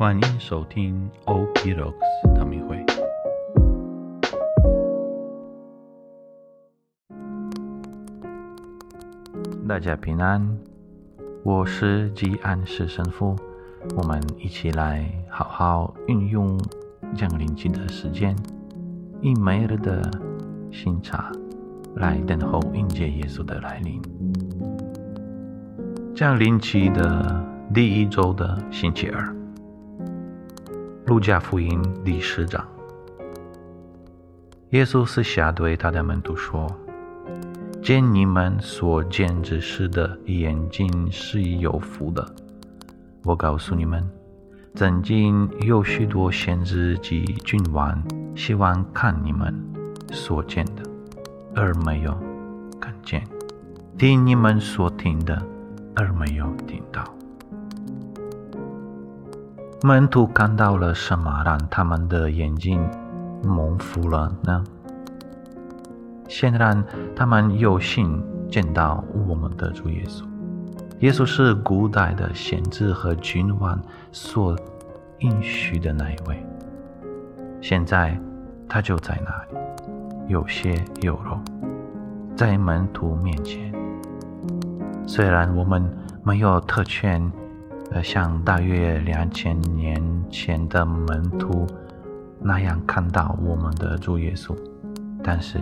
欢迎收听 OP Rocks 唐明会。大家平安，我是吉安士神父。我们一起来好好运用降临期的时间，以每日的新茶来等候迎接耶稣的来临。降临期的第一周的星期二，路加福音第十章，耶稣私下对他的门徒说：“见你们所见之事的眼睛是有福的。我告诉你们，曾经有许多先知及君王希望看你们所见的，而没有看见；听你们所听的。”而没有听到。门徒看到了什么，让他们的眼睛蒙福了呢？显然，他们有幸见到我们的主耶稣。耶稣是古代的先知和君王所应许的那一位。现在，他就在那里，有血有肉，在门徒面前。虽然我们没有特权，呃，像大约两千年前的门徒那样看到我们的主耶稣，但是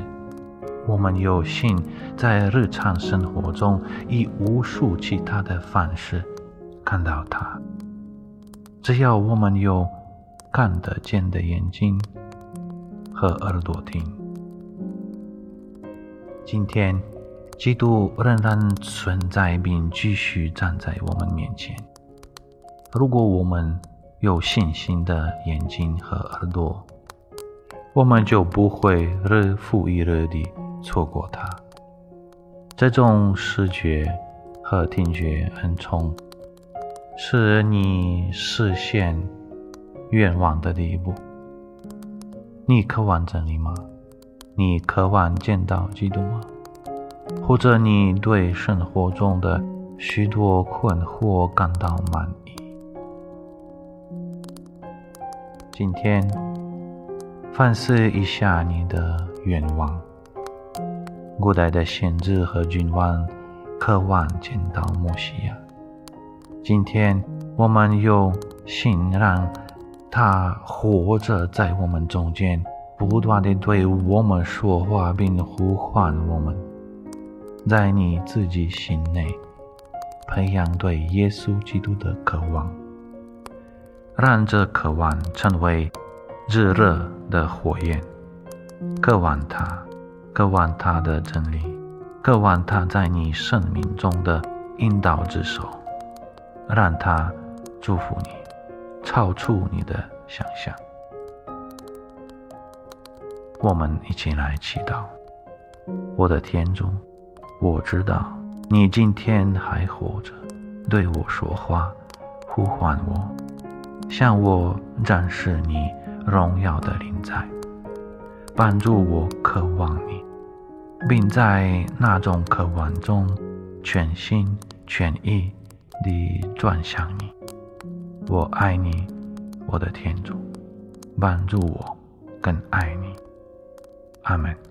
我们有幸在日常生活中以无数其他的方式看到他。只要我们有看得见的眼睛和耳朵听，今天。基督仍然存在并继续站在我们面前。如果我们有信心的眼睛和耳朵，我们就不会日复一日地错过它。这种视觉和听觉恩宠，是你实现愿望的第一步。你渴望真理吗？你渴望见到基督吗？或者你对生活中的许多困惑感到满意？今天反思一下你的愿望。古代的先知和君王渴望见到摩西亚。今天我们有幸让他活着在我们中间，不断地对我们说话，并呼唤我们。在你自己心内培养对耶稣基督的渴望，让这渴望成为炙热的火焰，渴望他，渴望他的真理，渴望他在你生命中的引导之手，让他祝福你，超出你的想象。我们一起来祈祷，我的天主。我知道你今天还活着，对我说话，呼唤我，向我展示你荣耀的灵在，帮助我渴望你，并在那种渴望中全心全意地转向你。我爱你，我的天主，帮助我更爱你。阿门。